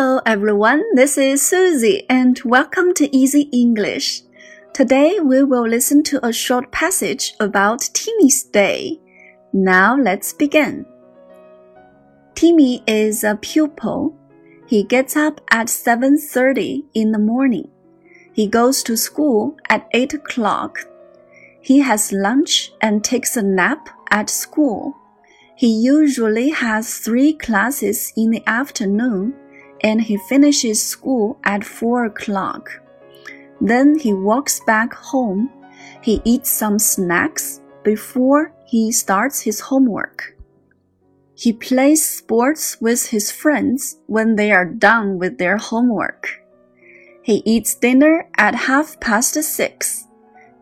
Hello everyone, this is Susie and welcome to Easy English. Today we will listen to a short passage about Timmy's day. Now let's begin. Timmy is a pupil. He gets up at 7:30 in the morning. He goes to school at 8 o'clock. He has lunch and takes a nap at school. He usually has three classes in the afternoon and he finishes school at 4 o'clock. Then he walks back home. He eats some snacks before he starts his homework. He plays sports with his friends when they are done with their homework. He eats dinner at half past six.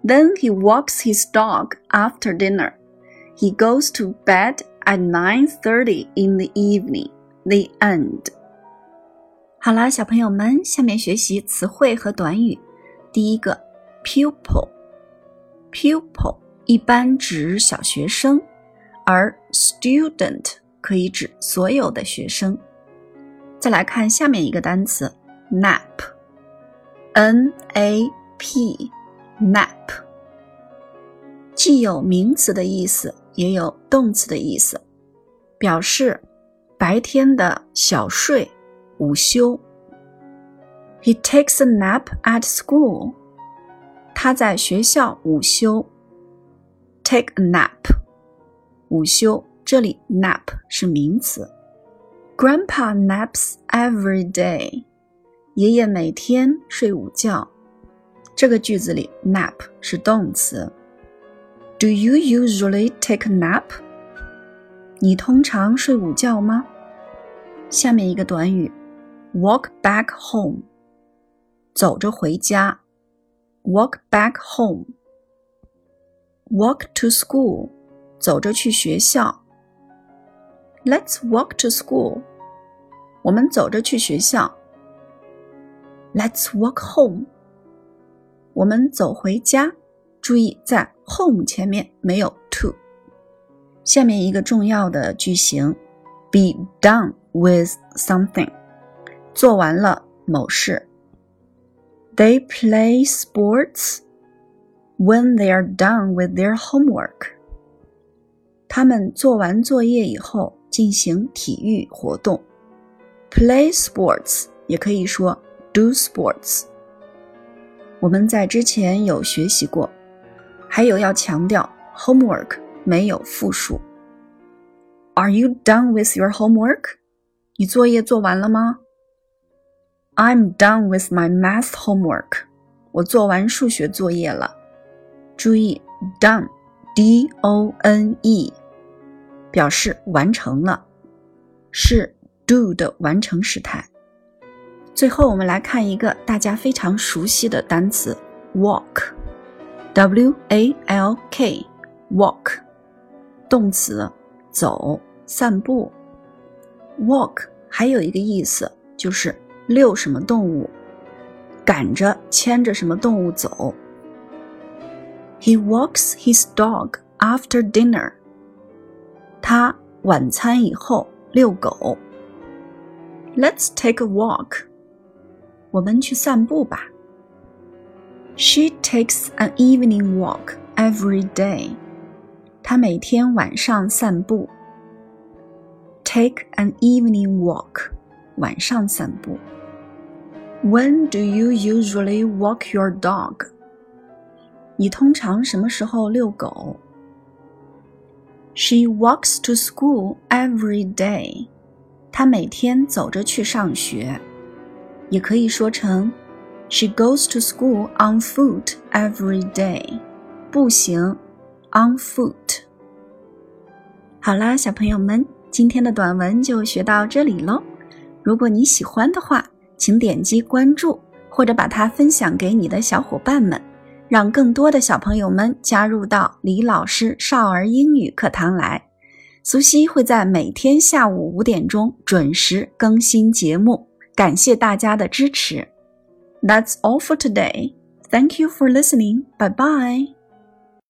Then he walks his dog after dinner. He goes to bed at 9:30 in the evening. The end. 好啦，小朋友们，下面学习词汇和短语。第一个，pupil，pupil 一般指小学生，而 student 可以指所有的学生。再来看下面一个单词，nap，n a p，nap 既有名词的意思，也有动词的意思，表示白天的小睡。午休。He takes a nap at school. 他在学校午休。Take a nap. 午休，这里 nap 是名词。Grandpa naps every day. 爷爷每天睡午觉。这个句子里 nap 是动词。Do you usually take a nap? 你通常睡午觉吗？下面一个短语 walk back home，走着回家。walk back home。walk to school，走着去学校。Let's walk to school，我们走着去学校。Let's walk home，我们走回家。注意，在 home 前面没有 to。下面一个重要的句型：be done with something。做完了某事。They play sports when they are done with their homework。他们做完作业以后进行体育活动。Play sports 也可以说 do sports。我们在之前有学习过，还有要强调 homework 没有复数。Are you done with your homework？你作业做完了吗？I'm done with my math homework。我做完数学作业了。注意，done，d-o-n-e，表示完成了，是 do 的完成时态。最后，我们来看一个大家非常熟悉的单词，walk，w-a-l-k，walk，动词，走，散步。walk 还有一个意思就是。遛什么动物？赶着牵着什么动物走？He walks his dog after dinner. 他晚餐以后遛狗。Let's take a walk. 我们去散步吧。She takes an evening walk every day. 她每天晚上散步。Take an evening walk. 晚上散步。 When do you usually walk your dog? 你通常什么时候遛狗？She walks to school every day. 她每天走着去上学。也可以说成 She goes to school on foot every day. 步行 on foot. 好啦，小朋友们，今天的短文就学到这里喽。如果你喜欢的话，请点击关注，或者把它分享给你的小伙伴们，让更多的小朋友们加入到李老师少儿英语课堂来。苏西会在每天下午五点钟准时更新节目，感谢大家的支持。That's all for today. Thank you for listening. Bye bye.